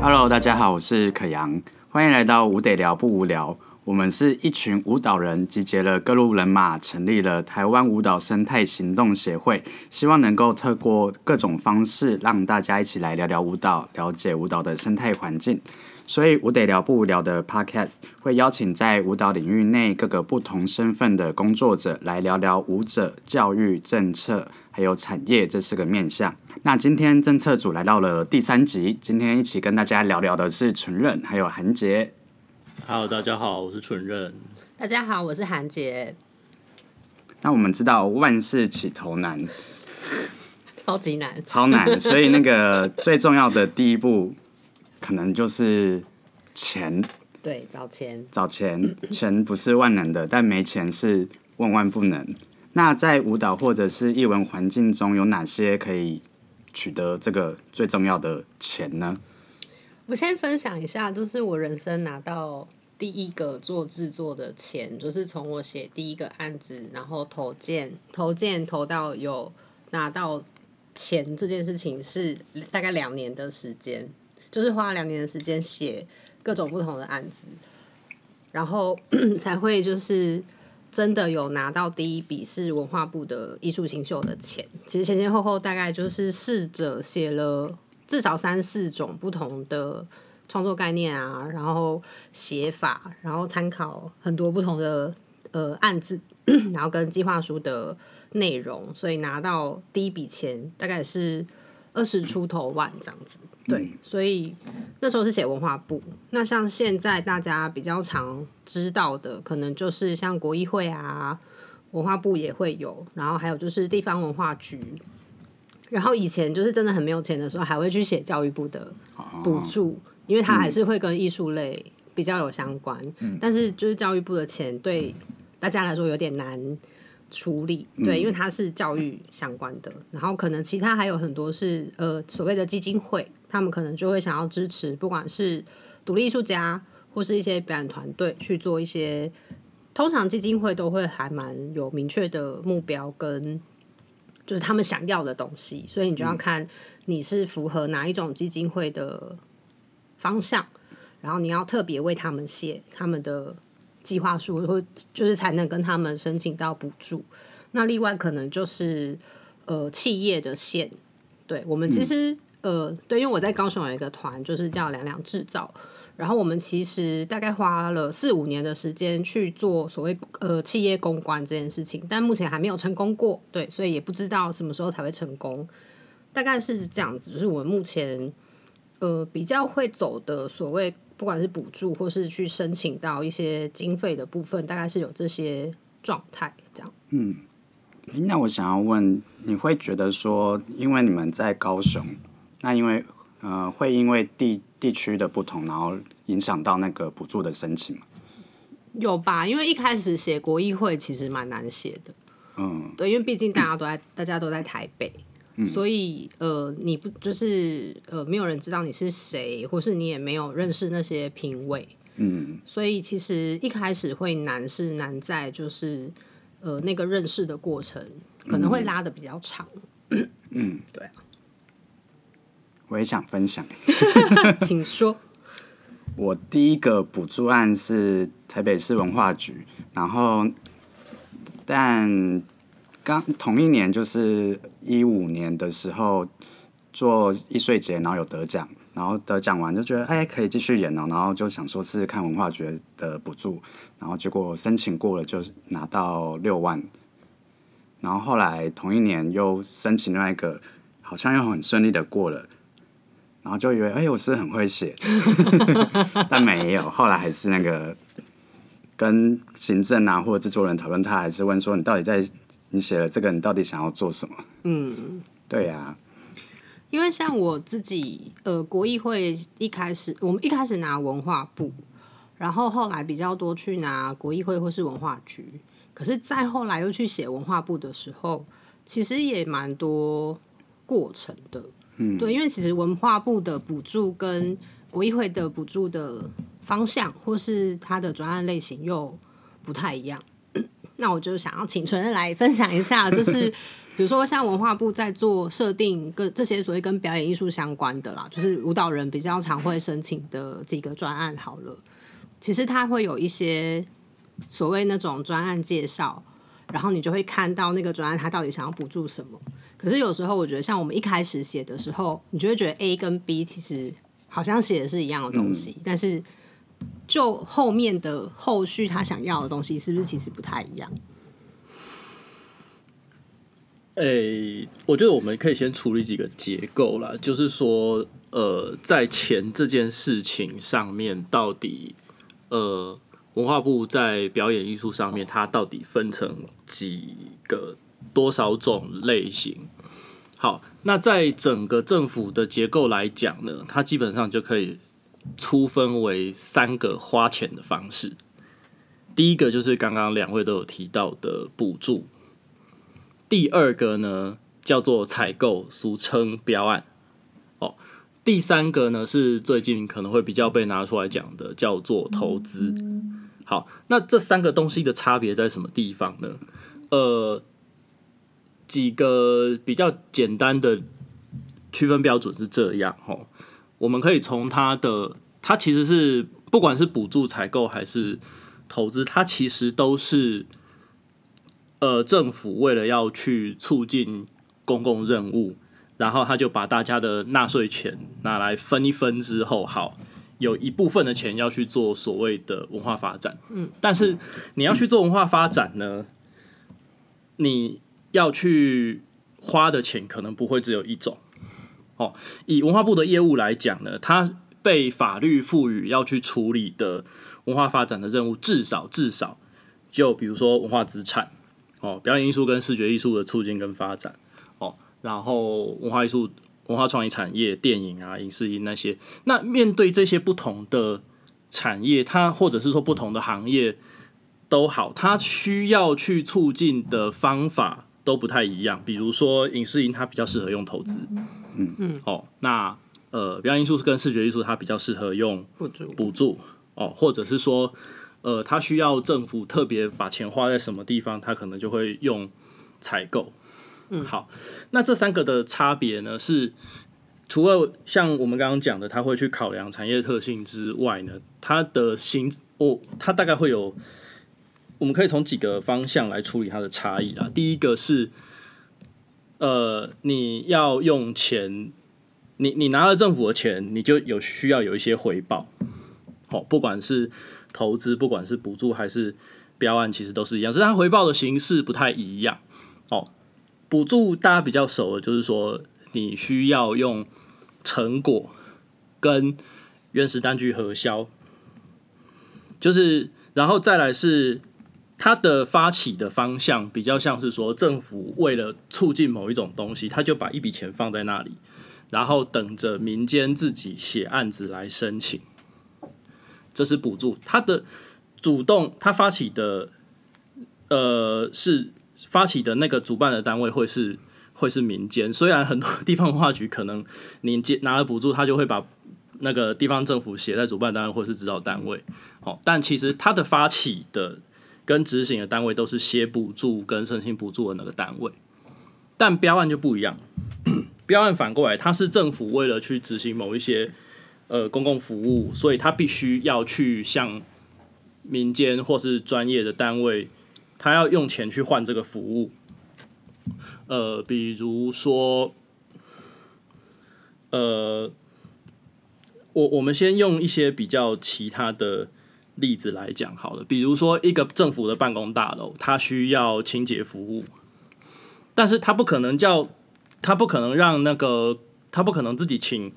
Hello，大家好，我是可阳，欢迎来到无得聊不无聊。我们是一群舞蹈人，集结了各路人马，成立了台湾舞蹈生态行动协会，希望能够透过各种方式，让大家一起来聊聊舞蹈，了解舞蹈的生态环境。所以，无得聊不无聊的 Podcast 会邀请在舞蹈领域内各个不同身份的工作者，来聊聊舞者、教育、政策还有产业这四个面向。那今天政策组来到了第三集，今天一起跟大家聊聊的是纯任还有韩杰。Hello，大家好，我是纯任。大家好，我是韩杰，那我们知道万事起头难，超级难。超难，所以那个 最重要的第一步，可能就是钱，对，找钱。找钱。钱不是万能的，但没钱是万万不能。那在舞蹈或者是艺文环境中，有哪些可以取得这个最重要的钱呢？我先分享一下，就是我人生拿到第一个做制作的钱，就是从我写第一个案子，然后投件，投件投到有拿到钱这件事情是大概两年的时间，就是花了两年的时间写各种不同的案子，然后 才会就是真的有拿到第一笔是文化部的艺术新秀的钱。其实前前后后大概就是试着写了至少三四种不同的创作概念啊，然后写法，然后参考很多不同的呃案子，然后跟计划书的内容，所以拿到第一笔钱大概是二十出头万这样子。对，所以那时候是写文化部。那像现在大家比较常知道的，可能就是像国议会啊，文化部也会有，然后还有就是地方文化局。然后以前就是真的很没有钱的时候，还会去写教育部的补助，因为它还是会跟艺术类比较有相关。但是就是教育部的钱对大家来说有点难处理，对，因为它是教育相关的。然后可能其他还有很多是呃所谓的基金会，他们可能就会想要支持，不管是独立艺术家或是一些表演团队去做一些。通常基金会都会还蛮有明确的目标跟就是他们想要的东西，所以你就要看你是符合哪一种基金会的方向，然后你要特别为他们写他们的计划书，或就是才能跟他们申请到补助。那另外可能就是呃企业的线，对我们其实、呃对，因为我在高雄有一个团，就是叫两两制造。然后我们其实大概花了四五年的时间去做所谓呃企业公关这件事情，但目前还没有成功过，对，所以也不知道什么时候才会成功。大概是这样子，就是我们目前呃比较会走的所谓不管是补助或是去申请到一些经费的部分，大概是有这些状态这样。嗯那我想要问，你会觉得说，因为你们在高雄，那因为呃，会因为地地区的不同，然后影响到那个补助的申请吗？有吧？因为一开始写国议会其实蛮难写的，嗯，对，因为毕竟大家都在，大家都在台北，所以呃，你不就是呃，没有人知道你是谁，或是你也没有认识那些评委，嗯，所以其实一开始会难是难在就是呃那个认识的过程可能会拉的比较长，嗯，对啊，我也想分享。请说。我第一个补助案是台北市文化局，然后但刚同一年就是一五年的时候做易碎节，然后有得奖，然后得奖完就觉得哎可以继续演哦，然后就想说试试看文化局的补助，然后结果申请过了就拿到六万，然后后来同一年又申请另外一个，好像又很顺利的过了。然后就以为，哎、我是很会写，但没有。后来还是那个跟行政啊或者制作人讨论，他还是问说，你到底在你写了这个，你到底想要做什么？嗯，对呀、因为像我自己，呃，国议会一开始，我们一开始拿文化部，然后后来比较多去拿国议会或是文化局，可是再后来又去写文化部的时候，其实也蛮多过程的。嗯，对，因为其实文化部的补助跟国议会的补助的方向或是它的专案类型又不太一样。那我就想要请纯来分享一下，就是 比如说像文化部在做设定跟这些所谓跟表演艺术相关的啦，就是舞蹈人比较常会申请的几个专案好了。其实它会有一些所谓那种专案介绍，然后你就会看到那个专案它到底想要补助什么。可是有时候我觉得，像我们一开始写的时候，你就会觉得 A 跟 B 其实好像写的是一样的东西，但是就后面的后续他想要的东西，是不是其实不太一样？诶、我觉得我们可以先处理几个结构啦，就是说，呃，在钱这件事情上面，到底呃文化部在表演艺术上面，它到底分成几个多少种类型？好，那在整个政府的结构来讲呢，它基本上就可以粗分为三个花钱的方式。第一个就是刚刚两位都有提到的补助，第二个呢叫做采购，俗称标案。哦，第三个呢是最近可能会比较被拿出来讲的，叫做投资。好，那这三个东西的差别在什么地方呢？呃，几个比较简单的区分标准是这样哦，我们可以从它的，它其实是不管是补助采购还是投资，它其实都是呃政府为了要去促进公共任务，然后他就把大家的纳税钱拿来分一分之后，好。有一部分的钱要去做所谓的文化发展，嗯，但是你要去做文化发展呢，你要去花的钱可能不会只有一种。哦，以文化部的业务来讲呢，它被法律赋予要去处理的文化发展的任务，至少至少就比如说文化资产，哦，表演艺术跟视觉艺术的促进跟发展，哦，然后文化艺术、文化创意产业、电影啊、影视音那些，那面对这些不同的产业，它或者是说不同的行业都好，它需要去促进的方法都不太一样。比如说影视音，它比较适合用投资，嗯。嗯，哦，那呃，表演艺术跟视觉艺术，它比较适合用补助。补助。哦，或者是说，呃，它需要政府特别把钱花在什么地方，它可能就会用采购。嗯，好，那这三个的差别呢，是除了像我们刚刚讲的，它会去考量产业特性之外呢，它的形哦，它大概会有，我们可以从几个方向来处理它的差异啦。第一个是，呃，你要用钱。你你拿了政府的钱，你就有需要有一些回报，好，不管是投资，不管是补助还是标案，其实都是一样，只是它回报的形式不太一样。哦，补助大家比较熟的，就是说你需要用成果跟原始单据核销，就是然后再来是它的发起的方向比较像是说政府为了促进某一种东西，他就把一笔钱放在那里。然后等着民间自己写案子来申请，这是补助。他的主动，他发起的，呃，是发起的那个主办的单位会是会是民间。虽然很多地方文化局可能你接拿了补助，他就会把那个地方政府写在主办单位或是指导单位，哦，但其实他的发起的跟执行的单位都是写补助跟申请补助的那个单位，但标案就不一样。标案反过来，它是政府为了去执行某一些呃公共服务，所以他必须要去向民间或是专业的单位，他要用钱去换这个服务。呃，比如说，呃，我我们先用一些比较其他的例子来讲好了，比如说一个政府的办公大楼，它需要清洁服务，但是它不可能叫。他不可能让那个，他不可能自己请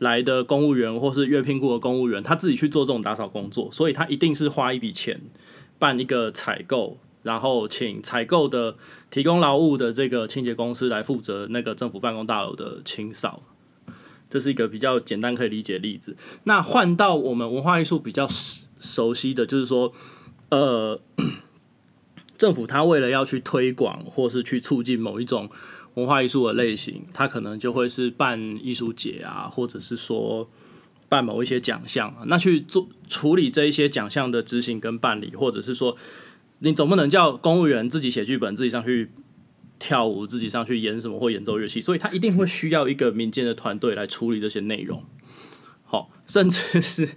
来的公务员或是约聘过的公务员，他自己去做这种打扫工作，所以他一定是花一笔钱办一个采购，然后请采购的提供劳务的这个清洁公司来负责那个政府办公大楼的清扫。这是一个比较简单可以理解的例子。那换到我们文化艺术比较熟悉的就是说，呃，政府他为了要去推广或是去促进某一种。文化艺术的类型，他可能就会是办艺术节啊，或者是说办某一些奖项，那去做处理这一些奖项的执行跟办理，或者是说，你总不能叫公务员自己写剧本，自己上去跳舞，自己上去演什么或演奏乐器，所以他一定会需要一个民间的团队来处理这些内容。好，甚至是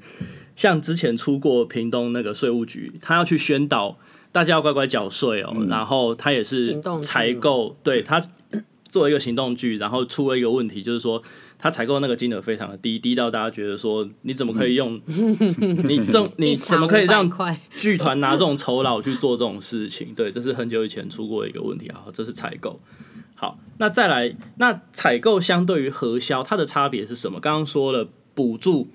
像之前出过屏东那个税务局，他要去宣导大家要乖乖缴税哦，然后他也是采购，对他做一个行动剧，然后出了一个问题，就是说他采购那个金额非常的低，低到大家觉得说你怎么可以用 你挣 你怎么可以让块？剧团拿这种酬劳去做这种事情，对，这是很久以前出过一个问题啊，这是采购。好，那再来，那采购相对于核销，它的差别是什么？刚刚说了，补助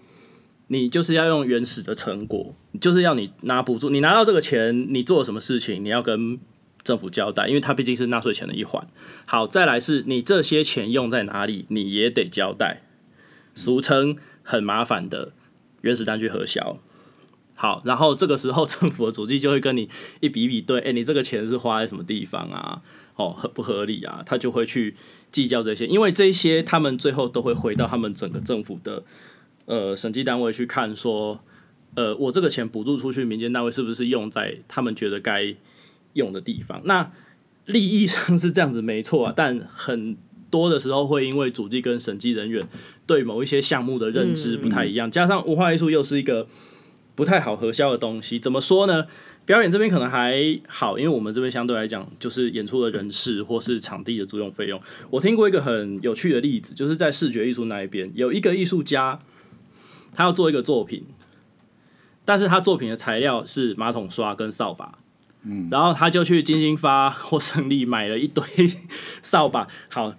你就是要用原始的成果，就是要你拿补助，你拿到这个钱，你做了什么事情，你要跟政府交代，因为它毕竟是纳税钱的一环。好，再来是你这些钱用在哪里，你也得交代，俗称很麻烦的原始单据核销。好，然后这个时候政府的主计就会跟你一笔一笔对，哎、你这个钱是花在什么地方啊？哦，合不合理啊？他就会去计较这些，因为这些他们最后都会回到他们整个政府的呃审计单位去看，说，呃，我这个钱补助出去，民间单位是不是用在他们觉得该用的地方？那利益上是这样子没错啊，但很多的时候会因为主计跟审计人员对某一些项目的认知不太一样，加上文化艺术又是一个不太好核销的东西，怎么说呢？表演这边可能还好，因为我们这边相对来讲就是演出的人事或是场地的租用费用。我听过一个很有趣的例子，就是在视觉艺术那一边，有一个艺术家，他要做一个作品，但是他作品的材料是马桶刷跟扫把，嗯，然后他就去金星发或胜利买了一堆扫把，好。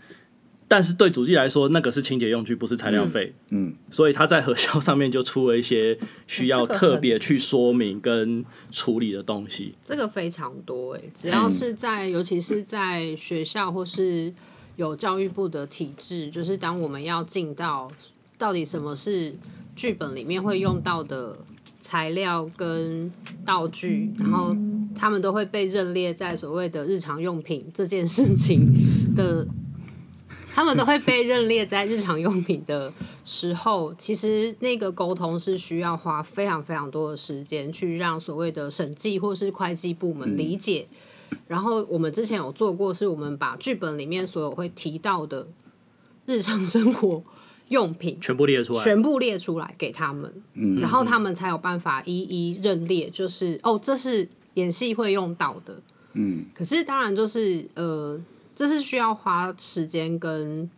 但是对主机来说，那个是清洁用具，不是材料费。嗯，所以他在核销上面就出了一些需要特别去说明跟处理的东西。这个非常多诶、只要是在，尤其是在学校或是有教育部的体制，就是当我们要进到到底什么是剧本里面会用到的材料跟道具，然后他们都会被认列在所谓的日常用品这件事情的。他们都会被认列在日常用品的时候，其实那个沟通是需要花非常非常多的时间去让所谓的审计或是会计部门理解。然后我们之前有做过，是我们把剧本里面所有会提到的日常生活用品全部列出来，全部列出来给他们，然后他们才有办法一一认列，就是哦，这是演戏会用到的。嗯，可是当然就是呃，这是需要花时间跟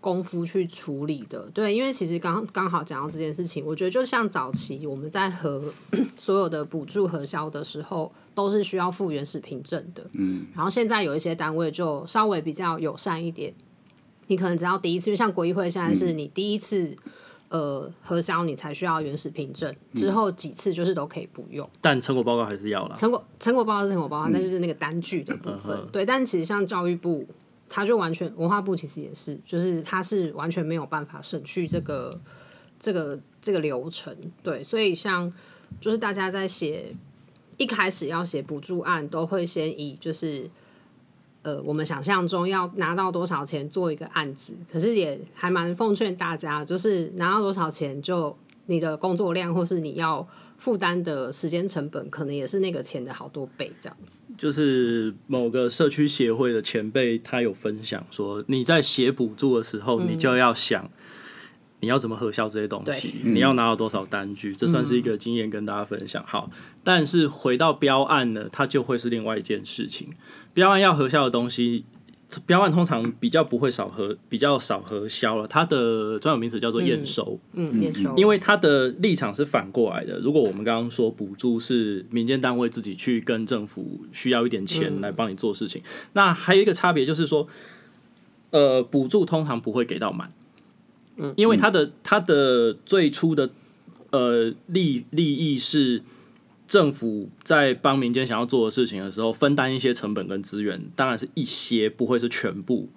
功夫去处理的。对，因为其实刚刚好讲到这件事情，我觉得就像早期我们在核 所有的补助核销的时候，都是需要附原始凭证的。嗯，然后现在有一些单位就稍微比较友善一点。你可能只要第一次，因为像国议会现在是你第一次呃核销，你才需要原始凭证，之后几次就是都可以不用。但成果报告还是要啦。成果成果报告是成果报告，那就是那个单据的部分。对，但其实像教育部，它就完全文化部其实也是，就是它是完全没有办法省去这个这个这个流程。对，所以像就是大家在写一开始要写补助案，都会先以就是。呃，我们想象中要拿到多少钱做一个案子，可是也还蛮奉劝大家，就是拿到多少钱就你的工作量或是你要负担的时间成本，可能也是那个钱的好多倍这样子。就是某个社区协会的前辈，他有分享说，你在写补助的时候，你就要想你要怎么核销这些东西，你要拿到多少单据，这算是一个经验跟大家分享。好，但是回到标案呢，它就会是另外一件事情。标案要核销的东西，标案通常比较不会少核，比较少核销了。它的专有名词叫做验收。嗯，验收，因为它的立场是反过来的。如果我们刚刚说补助是民间单位自己去跟政府需要一点钱来帮你做事情，那还有一个差别就是说，呃，补助通常不会给到满，嗯，因为它的它的最初的呃利利益是。政府在帮民间想要做的事情的时候，分担一些成本跟资源，当然是一些，不会是全部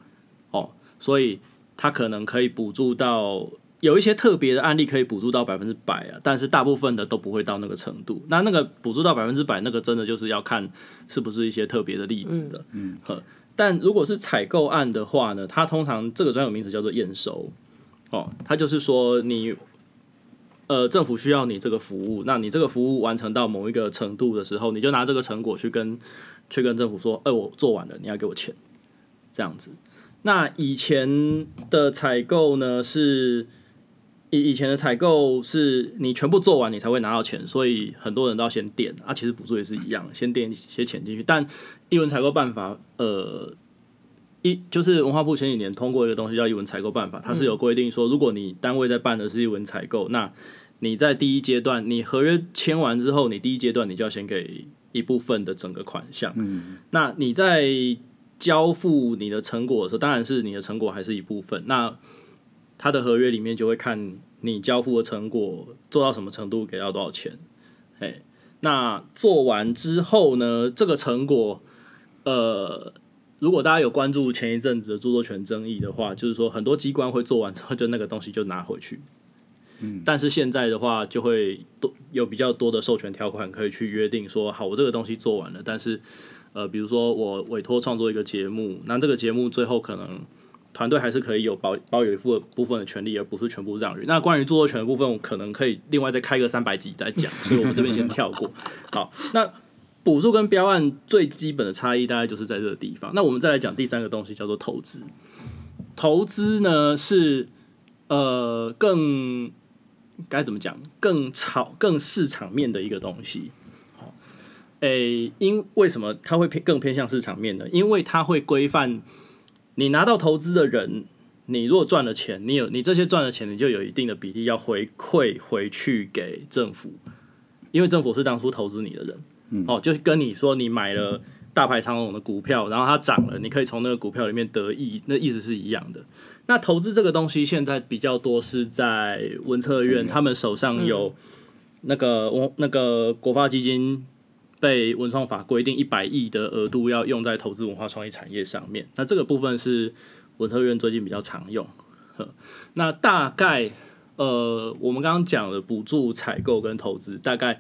哦。所以它可能可以补助到有一些特别的案例可以补助到百分之百啊，但是大部分的都不会到那个程度。那那个补助到百分之百，那个真的就是要看是不是一些特别的例子的。嗯，呵但如果是采购案的话呢，它通常这个专有名词叫做验收哦，它就是说你呃政府需要你这个服务，那你这个服务完成到某一个程度的时候，你就拿这个成果去跟去跟政府说，哎、我做完了，你要给我钱，这样子。那以前的采购呢是，以以前的采购是你全部做完你才会拿到钱，所以很多人都要先垫啊。其实补助也是一样，先垫一些钱进去。但一文采购办法，呃，一就是文化部前几年通过一个东西叫一文采购办法，它是有规定说，如果你单位在办的是一文采购，那你在第一阶段，你合约签完之后，你第一阶段你就要先给一部分的整个款项。嗯，那你在交付你的成果的时候，当然是你的成果还是一部分。那他的合约里面就会看你交付的成果做到什么程度，给到多少钱。哎，那做完之后呢，这个成果，呃，如果大家有关注前一阵子的著作权争议的话，就是说很多机关会做完之后，就那个东西就拿回去。嗯，但是现在的话，就会多有比较多的授权条款可以去约定说，好，我这个东西做完了，但是呃，比如说我委托创作一个节目，那这个节目最后可能团队还是可以有保保有一部部分的权利，而不是全部让与。那关于著作权的部分，我可能可以另外再开个三百集再讲，所以我们这边先跳过。好，那补助跟标案最基本的差异大概就是在这个地方。那我们再来讲第三个东西，叫做投资。投资呢是呃更该怎么讲？更炒、更市场面的一个东西。好，诶，因为什么它会偏更偏向市场面呢？因为它会规范你拿到投资的人，你如果赚了钱，你有你这些赚了钱，你就有一定的比例要回馈回去给政府，因为政府是当初投资你的人。哦，就是跟你说你买了大牌长龙的股票，然后它涨了，你可以从那个股票里面得益，那意思是一样的。那投资这个东西现在比较多是在文策院，他们手上有那个文、那个国发基金被文创法规定一百亿的额度要用在投资文化创意产业上面，那这个部分是文策院最近比较常用。呵那大概呃，我们刚刚讲了补助、采购跟投资，大概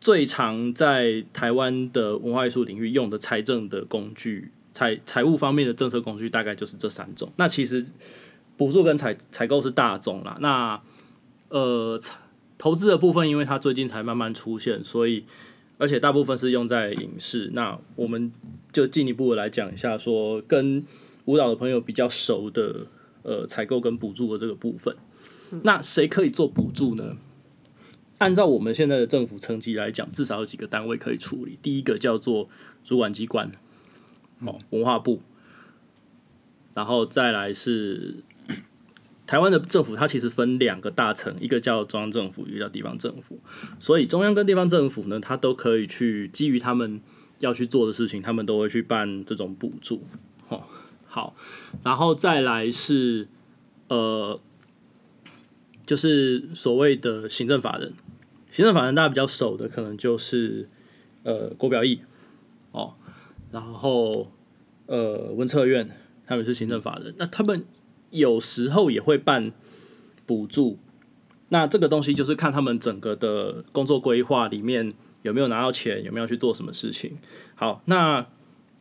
最常在台湾的文化艺术领域用的财政的工具。财财务方面的政策工具大概就是这三种。那其实补助跟采采购是大众啦。那呃投资的部分，因为它最近才慢慢出现，所以而且大部分是用在影视。那我们就进一步的来讲一下，说跟舞蹈的朋友比较熟的呃采购跟补助的这个部分。那谁可以做补助呢？按照我们现在的政府层级来讲，至少有几个单位可以处理。第一个叫做主管机关。哦，文化部，然后再来是台湾的政府，它其实分两个大层，一个叫中央政府，一个叫地方政府。所以中央跟地方政府呢，它都可以去基于他们要去做的事情，他们都会去办这种补助。哦，好，然后再来是呃，就是所谓的行政法人，行政法人大家比较熟的，可能就是呃国表义哦。然后，呃，文策院他们是行政法人，那他们有时候也会办补助。那这个东西就是看他们整个的工作规划里面有没有拿到钱，有没有去做什么事情。好，那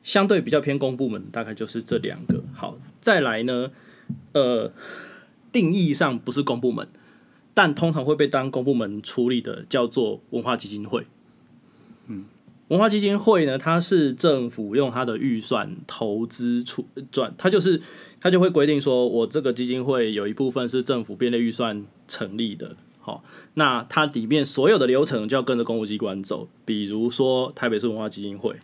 相对比较偏公部门，大概就是这两个。好，再来呢，呃，定义上不是公部门，但通常会被当公部门处理的，叫做文化基金会。嗯文化基金会呢，它是政府用它的预算投资出赚，它就是它就会规定说，我这个基金会有一部分是政府编列预算成立的，好，那它里面所有的流程就要跟着公务机关走，比如说台北市文化基金会，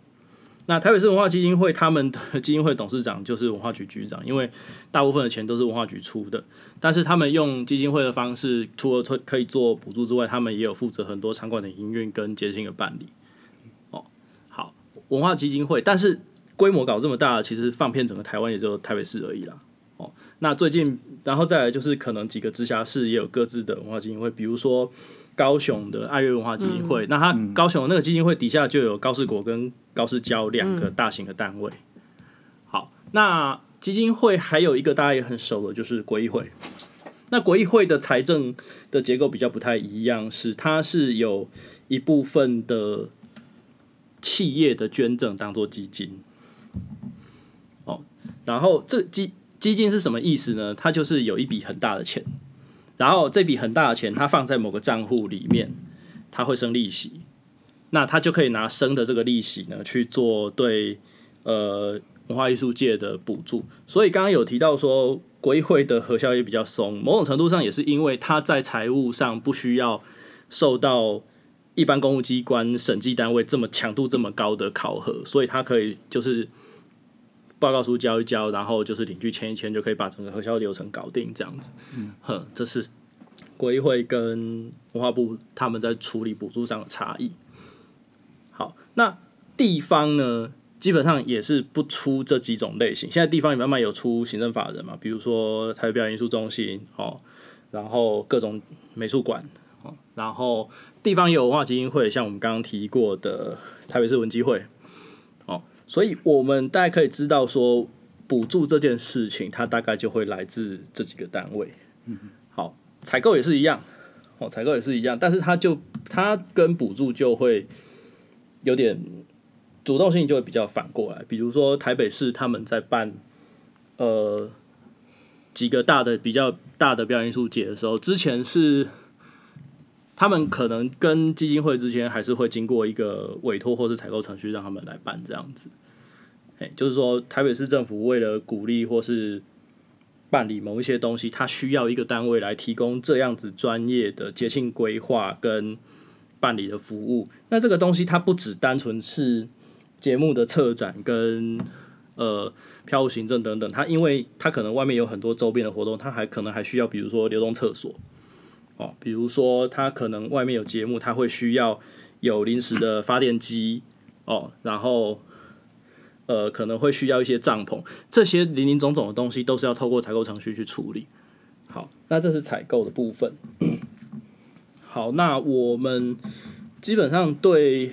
那台北市文化基金会他们的基金会董事长就是文化局局长，因为大部分的钱都是文化局出的，但是他们用基金会的方式，除了可以做补助之外，他们也有负责很多场馆的营运跟节庆的办理。文化基金会，但是规模搞这么大，其实放遍整个台湾也只有台北市而已啦。哦，那最近，然后再来就是可能几个直辖市也有各自的文化基金会，比如说高雄的爱乐文化基金会，那它高雄的那个基金会底下就有高士国跟高士交两个大型的单位。好，那基金会还有一个大家也很熟的，就是国议会。那国议会的财政的结构比较不太一样，是它是有一部分的。企业的捐赠当做基金，哦，然后这基基金是什么意思呢？它就是有一笔很大的钱，然后这笔很大的钱，它放在某个账户里面，它会生利息，那他就可以拿生的这个利息呢去做对呃文化艺术界的补助。所以刚刚有提到说，国议会的核销也比较松，某种程度上也是因为它在财务上不需要受到一般公务机关审计单位这么强度这么高的考核，所以他可以就是。报告书交一交，然后就是领据签一签，就可以把整个核销流程搞定，这样子。嗯，哼，这是国议会跟文化部他们在处理补助上的差异。好，那地方呢，基本上也是不出这几种类型。现在地方也慢慢有出行政法人嘛，比如说台北表演艺术中心哦，然后各种美术馆哦，然后地方也有文化基金会，像我们刚刚提过的台北市文基会。哦所以我们大概可以知道说，补助这件事情，它大概就会来自这几个单位。嗯，好，采购也是一样，哦，采购也是一样，但是它就它跟补助就会有点主动性就会比较反过来。比如说台北市他们在办呃几个大的比较大的表演艺术节的时候，之前是。他们可能跟基金会之间还是会经过一个委托或是采购程序，让他们来办这样子。哎，就是说台北市政府为了鼓励或是办理某一些东西，它需要一个单位来提供这样子专业的节庆规划跟办理的服务。那这个东西它不只单纯是节目的策展跟呃票务行政等等，它因为它可能外面有很多周边的活动，它还可能还需要比如说流动厕所。哦，比如说他可能外面有节目，他会需要有临时的发电机哦，然后呃可能会需要一些帐篷，这些零零总总的东西都是要透过采购程序去处理。好，那这是采购的部分。好，那我们基本上对，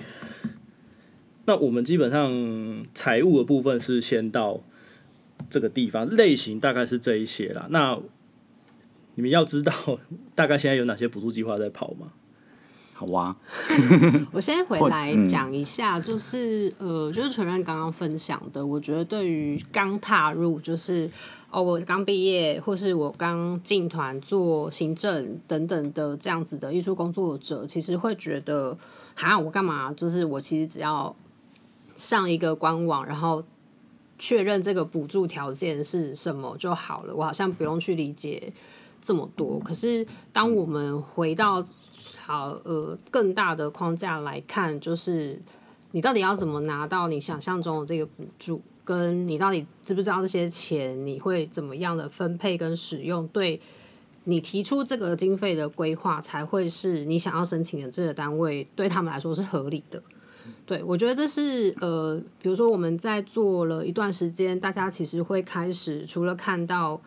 那我们基本上财务的部分是先到这个地方，类型大概是这一些啦。那你们要知道大概现在有哪些补助计划在跑吗？好啊，我先回来讲一下，就是呃，就是承认刚刚分享的，我觉得对于刚踏入，就是哦，我刚毕业，或是我刚进团做行政等等的这样子的艺术工作者，其实会觉得，哈，我干嘛？就是我其实只要上一个官网，然后确认这个补助条件是什么就好了，我好像不用去理解。这么多，可是当我们回到好呃更大的框架来看，就是你到底要怎么拿到你想象中的这个补助，跟你到底知不知道这些钱你会怎么样的分配跟使用，对你提出这个经费的规划，才会是你想要申请的这个单位对他们来说是合理的。对我觉得这是呃，比如说我们在做了一段时间，大家其实会开始除了看到。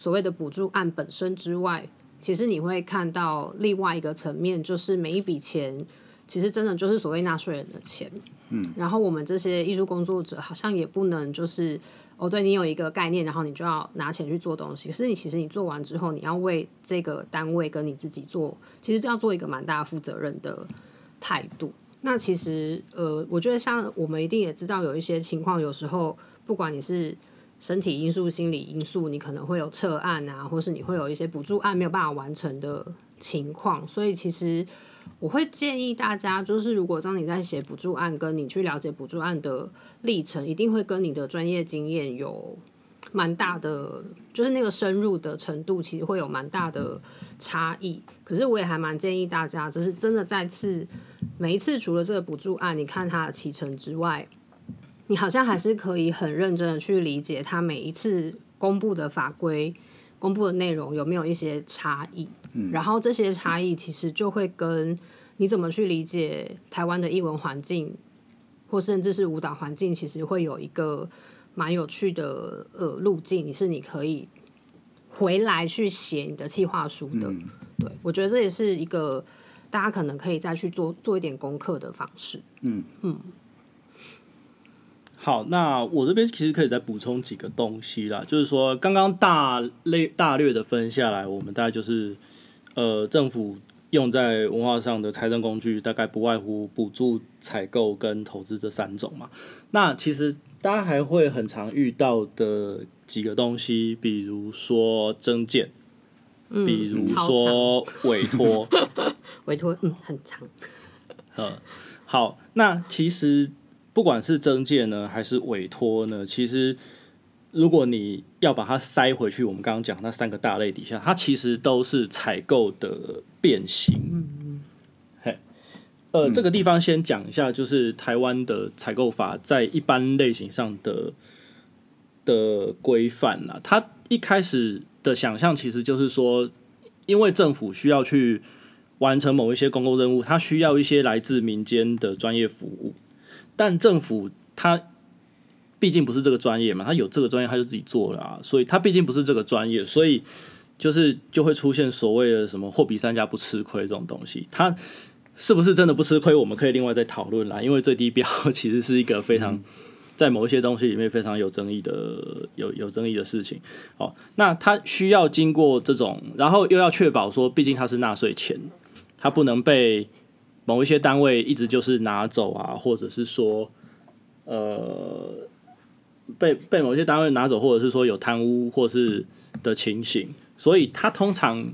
所谓的补助案本身之外，其实你会看到另外一个层面，就是每一笔钱其实真的就是所谓纳税人的钱。嗯，然后我们这些艺术工作者好像也不能就是哦，对你有一个概念，然后你就要拿钱去做东西。可是你其实你做完之后，你要为这个单位跟你自己做，其实都要做一个蛮大负责任的态度。那其实呃，我觉得像我们一定也知道有一些情况，有时候不管你是。身体因素、心理因素，你可能会有撤案啊，或是你会有一些补助案没有办法完成的情况。所以，其实我会建议大家，就是如果当你在写补助案，跟你去了解补助案的历程，一定会跟你的专业经验有蛮大的，就是那个深入的程度，其实会有蛮大的差异。可是，我也还蛮建议大家，就是真的再次每一次，除了这个补助案，你看它的启程之外。你好像还是可以很认真的去理解他每一次公布的法规、公布的内容有没有一些差异，然后这些差异其实就会跟你怎么去理解台湾的译文环境，或甚至是舞蹈环境，其实会有一个蛮有趣的呃路径，你是你可以回来去写你的计划书的。对我觉得这也是一个大家可能可以再去做做一点功课的方式。嗯嗯。好，那我这边其实可以再补充几个东西啦，就是说刚刚大类大略的分下来，我们大概就是呃政府用在文化上的财政工具，大概不外乎补助、采购跟投资这三种嘛。那其实大家还会很常遇到的几个东西，比如说增建，比如说委托。委托，嗯，很长。嗯，好，那其实不管是征件呢，还是委托呢，其实如果你要把它塞回去，我们刚刚讲那三个大类底下，它其实都是采购的变形。嗯嗯。嘿，呃，这个地方先讲一下，就是台湾的采购法在一般类型上的的规范啦。它一开始的想象其实就是说，因为政府需要去完成某一些公共任务，它需要一些来自民间的专业服务，但政府它毕竟不是这个专业嘛，它有这个专业，他就自己做了啊，所以他毕竟不是这个专业，所以就是就会出现所谓的什么货比三家不吃亏这种东西，他是不是真的不吃亏，我们可以另外再讨论啦，因为最低标其实是一个非常。在某一些东西里面非常有争议的有有争议的事情，哦，那它需要经过这种，然后又要确保说，毕竟它是纳税钱，它不能被某一些单位一直就是拿走啊，或者是说，呃，被被某些单位拿走，或者是说有贪污或是的情形，所以他通常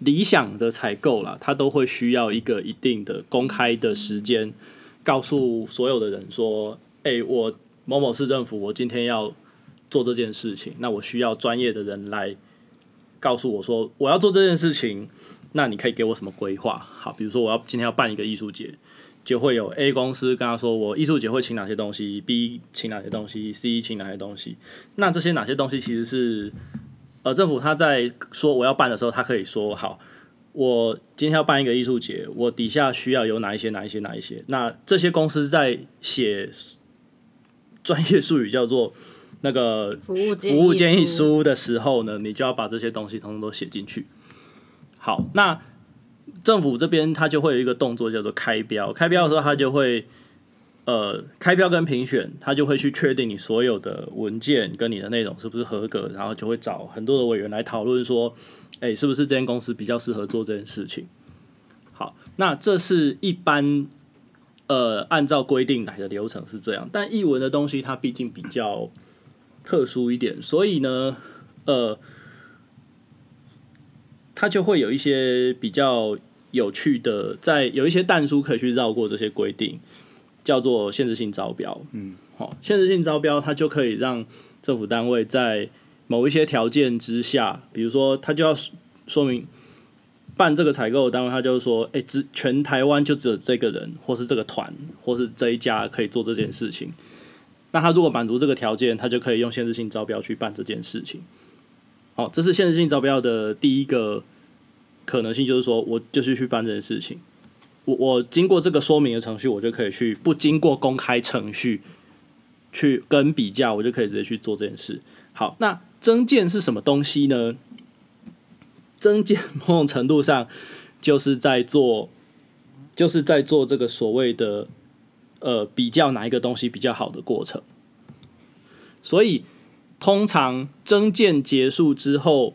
理想的采购啦，他都会需要一个一定的公开的时间，告诉所有的人说。哎，我某某市政府，我今天要做这件事情，那我需要专业的人来告诉我说我要做这件事情，那你可以给我什么规划？好，比如说我要今天要办一个艺术节，就会有 A 公司跟他说我艺术节会请哪些东西，B 请哪些东西，C 请哪些东西。那这些哪些东西其实是呃政府他在说我要办的时候，他可以说好，我今天要办一个艺术节，我底下需要有哪一些哪一些哪一些。那这些公司在写。专业术语叫做那个服务服务建议书的时候呢，你就要把这些东西通通都写进去。好，那政府这边它就会有一个动作叫做开标，开标的时候它就会呃开标跟评选，它就会去确定你所有的文件跟你的内容是不是合格，然后就会找很多的委员来讨论说，哎，是不是这间公司比较适合做这件事情？好，那这是一般。呃，按照规定来的流程是这样，但译文的东西它毕竟比较特殊一点，所以呢，呃，它就会有一些比较有趣的，在有一些弹书可以去绕过这些规定，叫做限制性招标。嗯，好，限制性招标它就可以让政府单位在某一些条件之下，比如说，它就要说明。办这个采购单位，他就是说，哎，只全台湾就只有这个人，或是这个团，或是这一家可以做这件事情。那他如果满足这个条件，他就可以用限制性招标去办这件事情。好，这是限制性招标的第一个可能性，就是说我就是去办这件事情。我我经过这个说明的程序，我就可以去不经过公开程序去跟比价，我就可以直接去做这件事。好，那增建是什么东西呢？增建某种程度上就是在做，就是在做这个所谓的呃比较哪一个东西比较好的过程。所以通常征件结束之后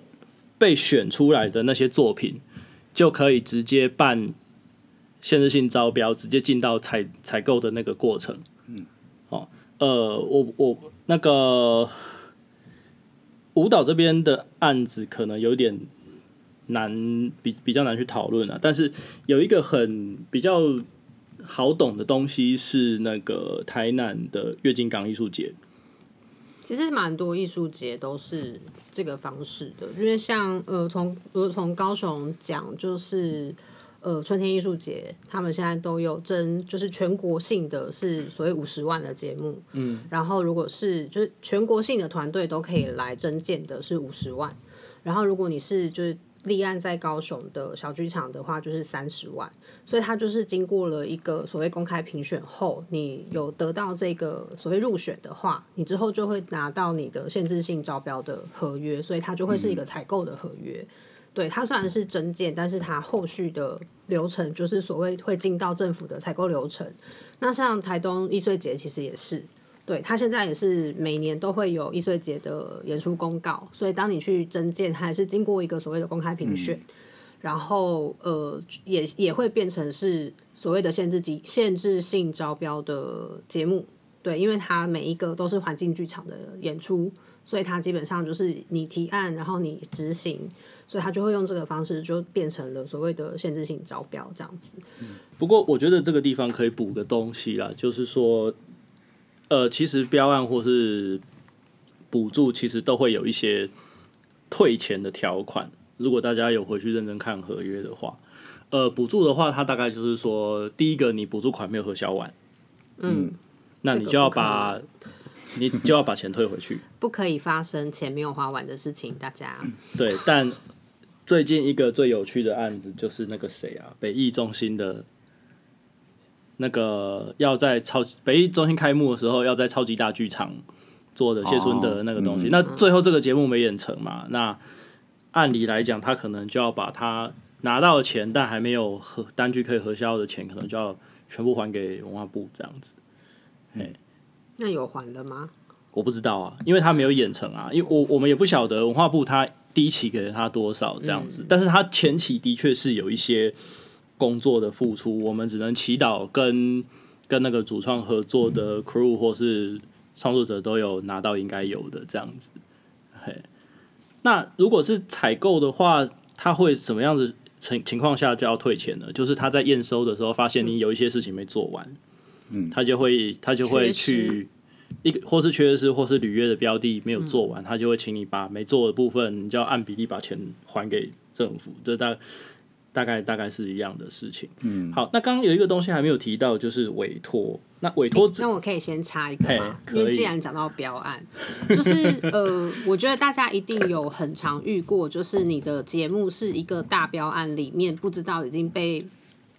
被选出来的那些作品，就可以直接办限制性招标，直接进到采采购的那个过程。嗯，哦，呃，我我那个舞蹈这边的案子可能有点。难比比较难去讨论啊，但是有一个很比较好懂的东西是那个台南的月金港艺术节。其实蛮多艺术节都是这个方式的，因为像呃从如果从高雄讲，就是呃春天艺术节，他们现在都有征，就是全国性的是所谓五十万的节目，嗯，然后如果是就是全国性的团队都可以来征建的是五十万，然后如果你是就是。立案在高雄的小剧场的话，就是三十万，所以它就是经过了一个所谓公开评选后，你有得到这个所谓入选的话，你之后就会拿到你的限制性招标的合约，所以它就会是一个采购的合约。对，它虽然是真件，但是它后续的流程就是所谓会进到政府的采购流程。那像台东易碎节其实也是。对他现在也是每年都会有易碎节的演出公告，所以当你去征件，还是经过一个所谓的公开评选，然后呃也也会变成是所谓的限制级限制性招标的节目。对，因为它每一个都是环境剧场的演出，所以它基本上就是你提案，然后你执行，所以他就会用这个方式，就变成了所谓的限制性招标这样子。不过我觉得这个地方可以补个东西啦，就是说，呃，其实标案或是补助，其实都会有一些退钱的条款。如果大家有回去认真看合约的话，呃，补助的话，它大概就是说，第一个你补助款没有核销完，嗯，那你就要把你就要把钱退回去。不可以发生钱没有花完的事情，大家。对，但最近一个最有趣的案子就是那个谁啊，北艺中心的。那个要在超北艺中心开幕的时候，要在超级大剧场做的谢春德那个东西，那最后这个节目没演成嘛？那按理来讲，他可能就要把他拿到的钱，但还没有核单据可以核销的钱，可能就要全部还给文化部这样子。嘿，那有还了吗？我不知道啊，因为他没有演成啊，因为我我们也不晓得文化部他第一期给了他多少这样子，但是他前期的确是有一些工作的付出，我们只能祈祷跟跟那个主创合作的 crew 或是创作者都有拿到应该有的这样子。嘿，那如果是采购的话，他会什么样子情情况下就要退钱呢？就是他在验收的时候发现你有一些事情没做完，嗯，他就会他就会去一个或是缺失或是履约的标的没有做完，他就会请你把没做的部分，你就要按比例把钱还给政府，这大大概大概是一样的事情。嗯，好，那刚刚有一个东西还没有提到，就是委托。那委托那我可以先插一个吗？嘿可以因为既然讲到标案，就是呃，我觉得大家一定有很常遇过，就是你的节目是一个大标案里面，不知道已经被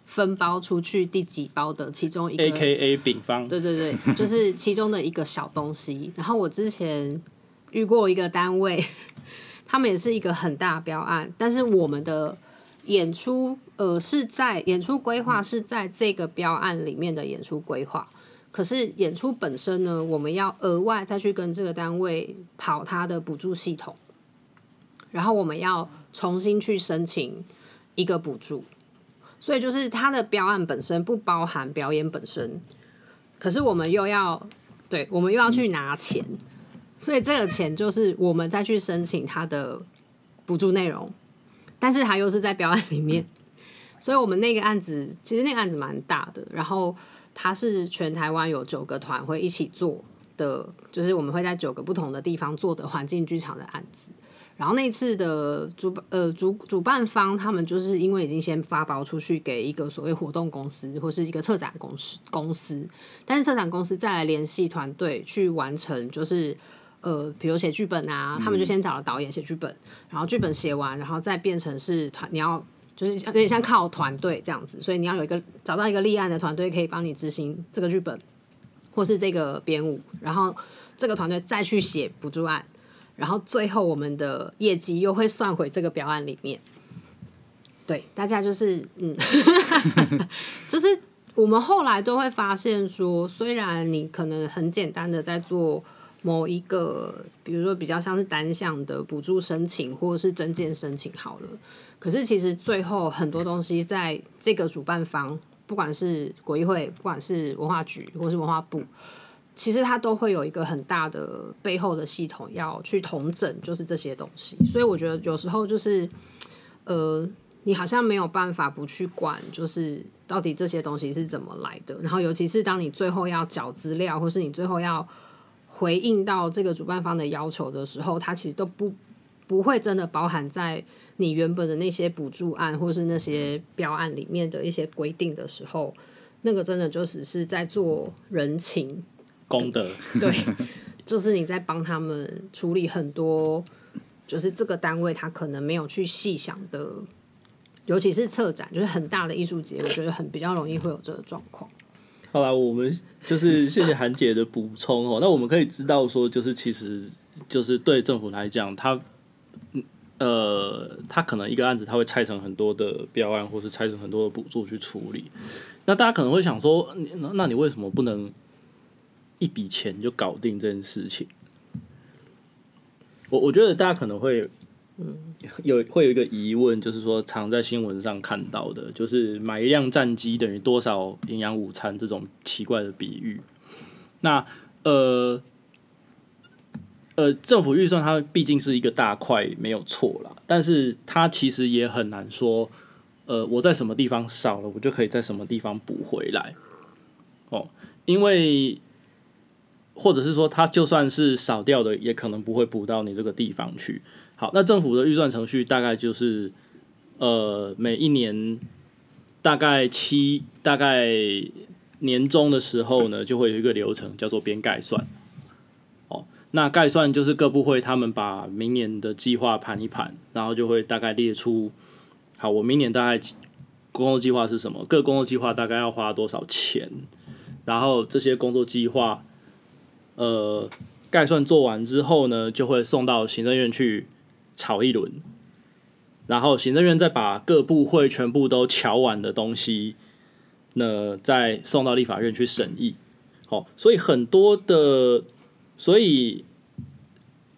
分包出去第几包的其中一个 A K A 丙方，对对对，就是其中的一个小东西。然后我之前遇过一个单位，他们也是一个很大标案，但是我们的演出呃是在演出规划是在这个标案里面的演出规划，可是演出本身呢，我们要额外再去跟这个单位跑它的补助系统，然后我们要重新去申请一个补助。所以就是它的标案本身不包含表演本身，可是我们又要对，我们又要去拿钱，所以这个钱就是我们再去申请它的补助内容，但是他又是在标案里面，所以我们那个案子其实那个案子蛮大的，然后它是全台湾有九个团会一起做的，就是我们会在九个不同的地方做的环境剧场的案子。然后那次的主办呃主主办方，他们就是因为已经先发包出去给一个所谓活动公司或是一个策展公司公司，但是策展公司再来联系团队去完成，就是呃比如写剧本啊，他们就先找了导演写剧本，然后剧本写完，然后再变成是团你要就是有点像靠团队这样子，所以你要有一个找到一个立案的团队可以帮你执行这个剧本或是这个编舞，然后这个团队再去写补助案。然后最后我们的业绩又会算回这个表案里面。对，大家就是嗯，就是我们后来都会发现说，虽然你可能很简单的在做某一个，比如说比较像是单向的补助申请或者是证件申请好了，可是其实最后很多东西在这个主办方，不管是国议会，不管是文化局或是文化部。其实它都会有一个很大的背后的系统要去统整，就是这些东西。所以我觉得有时候就是，呃，你好像没有办法不去管，就是到底这些东西是怎么来的。然后尤其是当你最后要缴资料，或是你最后要回应到这个主办方的要求的时候，它其实都不不会真的包含在你原本的那些补助案或是那些标案里面的一些规定的时候。那个真的就只是在做人情，功德。对，就是你在帮他们处理很多，就是这个单位他可能没有去细想的，尤其是策展，就是很大的艺术节，我觉得很比较容易会有这个状况。好啦，我们就是谢谢韩姐的补充哦。那我们可以知道说，就是其实就是对政府来讲，他呃，他可能一个案子，他会拆成很多的标案，或是拆成很多的补助去处理。那大家可能会想说，那那你为什么不能一笔钱就搞定这件事情？我我觉得大家可能会，有会有一个疑问，就是说常在新闻上看到的，就是买一辆战机等于多少营养午餐这种奇怪的比喻。那呃呃，政府预算它毕竟是一个大块，没有错啦，但是它其实也很难说，呃，我在什么地方少了，我就可以在什么地方补回来。哦，因为或者是说，它就算是少掉的，也可能不会补到你这个地方去。好，那政府的预算程序大概就是，呃，每一年大概七大概年终的时候呢，就会有一个流程叫做编概算。哦，那概算就是各部会他们把明年的计划盘一盘，然后就会大概列出，好，我明年大概工作计划是什么，各工作计划大概要花多少钱，然后这些工作计划，呃，概算做完之后呢，就会送到行政院去吵一轮，然后行政院再把各部会全部都瞧完的东西，那再送到立法院去审议。好，所以很多的，所以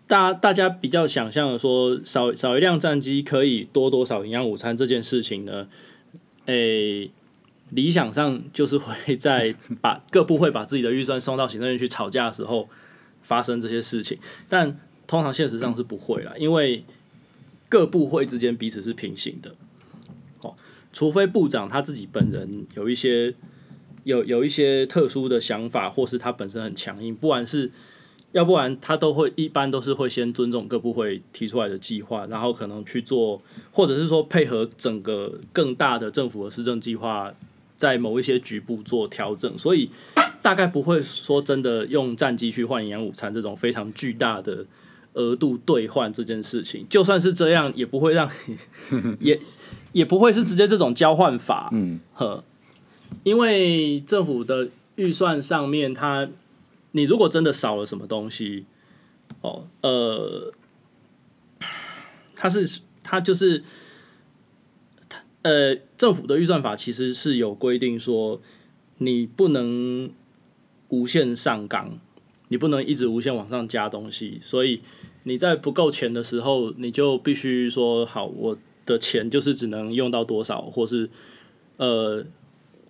大大家比较想象的说，少少一辆战机可以多多少营养午餐这件事情呢？诶、理想上就是会在把各部会把自己的预算送到行政院去吵架的时候发生这些事情，但通常现实上是不会啦，因为各部会之间彼此是平行的。哦，除非部长他自己本人有一些有有一些特殊的想法，或是他本身很强硬，不然是要不然他都会一般都是会先尊重各部会提出来的计划，然后可能去做，或者是说配合整个更大的政府的施政计划，在某一些局部做调整，所以大概不会说真的用战机去换营养午餐这种非常巨大的额度兑换这件事情，就算是这样，也不会让你 也也不会是直接这种交换法，嗯，呵，因为政府的预算上面它。你如果真的少了什么东西，哦，呃，它是它就是，呃，政府的预算法其实是有规定说，你不能无限上纲，你不能一直无限往上加东西，所以你在不够钱的时候，你就必须说好，我的钱就是只能用到多少，或是呃，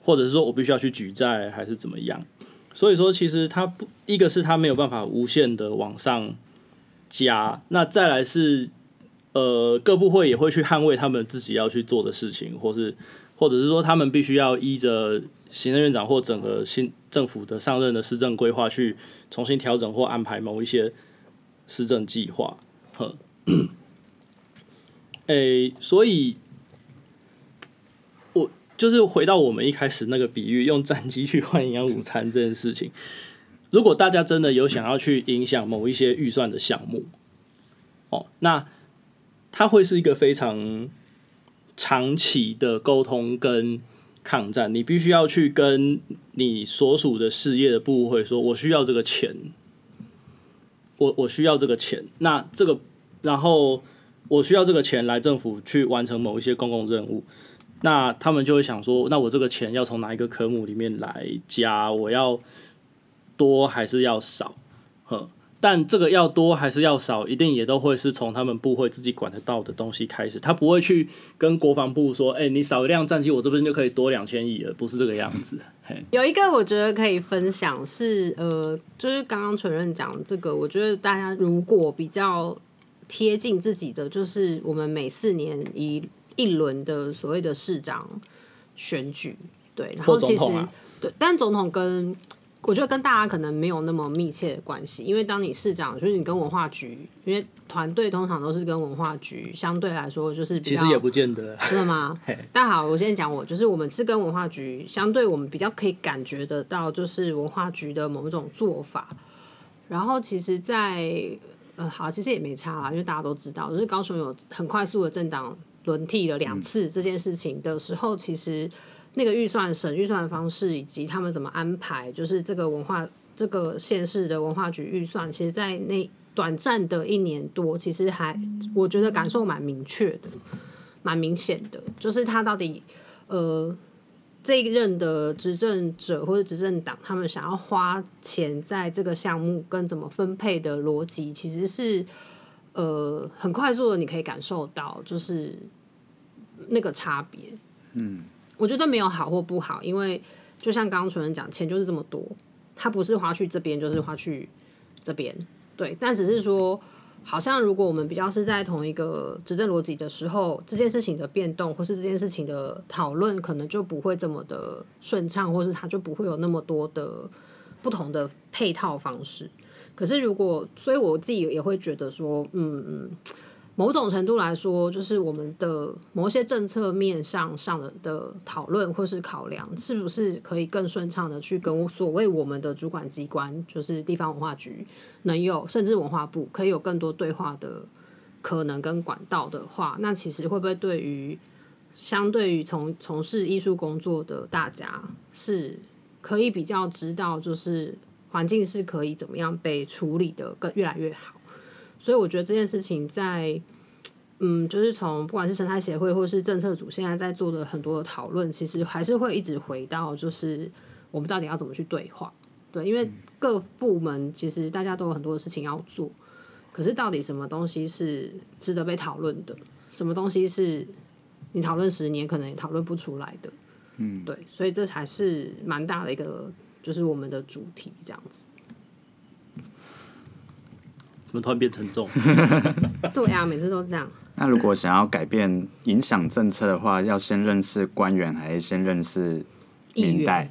或者是说我必须要去举债，还是怎么样。所以说，其实它不，一个是它没有办法无限的往上加，那再来是，呃，各部会也会去捍卫他们自己要去做的事情，或是或者是说他们必须要依着行政院长或整个新政府的上任的施政规划去重新调整或安排某一些施政计划，呵，诶、所以。我就是回到我们一开始那个比喻，用战机去换营养午餐这件事情。如果大家真的有想要去影响某一些预算的项目，哦，那它会是一个非常长期的沟通跟抗战。你必须要去跟你所属的事业的部会说，我需要这个钱，我我需要这个钱。那这个，然后我需要这个钱来政府去完成某一些公共任务。那他们就会想说，那我这个钱要从哪一个科目里面来加？我要多还是要少？呵，但这个要多还是要少，一定也都会是从他们部会自己管得到的东西开始。他不会去跟国防部说，哎、你少一辆战机，我这边就可以多两千亿了，不是这个样子。有一个我觉得可以分享是，呃，就是刚刚承认讲这个，我觉得大家如果比较贴近自己的，就是我们每四年一一轮的所谓的市长选举，对，然后其实、啊对，但总统跟我觉得跟大家可能没有那么密切的关系，因为当你市长，就是你跟文化局，因为团队通常都是跟文化局相对来说就是比较其实也不见得。真的吗嘿？但好，我先讲我，就是我们是跟文化局相对，我们比较可以感觉得到，就是文化局的某一种做法。然后其实在，呃，好，其实也没差啦，因为大家都知道，就是高雄有很快速的政党轮替了两次这件事情的时候，其实那个预算省预算的方式以及他们怎么安排，就是这个文化这个县市的文化局预算，其实，在那短暂的一年多，其实还我觉得感受蛮明确的。蛮明显的，就是他到底呃这一任的执政者或者执政党，他们想要花钱在这个项目跟怎么分配的逻辑，其实是呃很快速的，你可以感受到就是那个差别。嗯，我觉得没有好或不好，因为就像刚刚纯人讲，钱就是这么多。它不是花去这边就是花去这边，对，但只是说。好像如果我们比较是在同一个执政逻辑的时候，这件事情的变动或是这件事情的讨论，可能就不会这么的顺畅，或是它就不会有那么多的不同的配套方式。可是如果，所以我自己也会觉得说，嗯嗯。某种程度来说，就是我们的某些政策面上上的的讨论或是考量，是不是可以更顺畅的去跟所谓我们的主管机关，就是地方文化局，能有甚至文化部可以有更多对话的可能跟管道的话，那其实会不会对于相对于从从事艺术工作的大家，是可以比较知道，就是环境是可以怎么样被处理的更越来越好？所以我觉得这件事情在，嗯，就是从不管是生态协会或是政策组现在在做的很多的讨论，其实还是会一直回到，就是我们到底要怎么去对话？对，因为各部门其实大家都有很多的事情要做，可是到底什么东西是值得被讨论的？什么东西是你讨论十年可能也讨论不出来的？嗯，对，所以这才是蛮大的一个，就是我们的主题这样子。怎么突然变沉重？对啊，每次都这样。那如果想要改变影响政策的话，要先认识官员，还是先认识民代？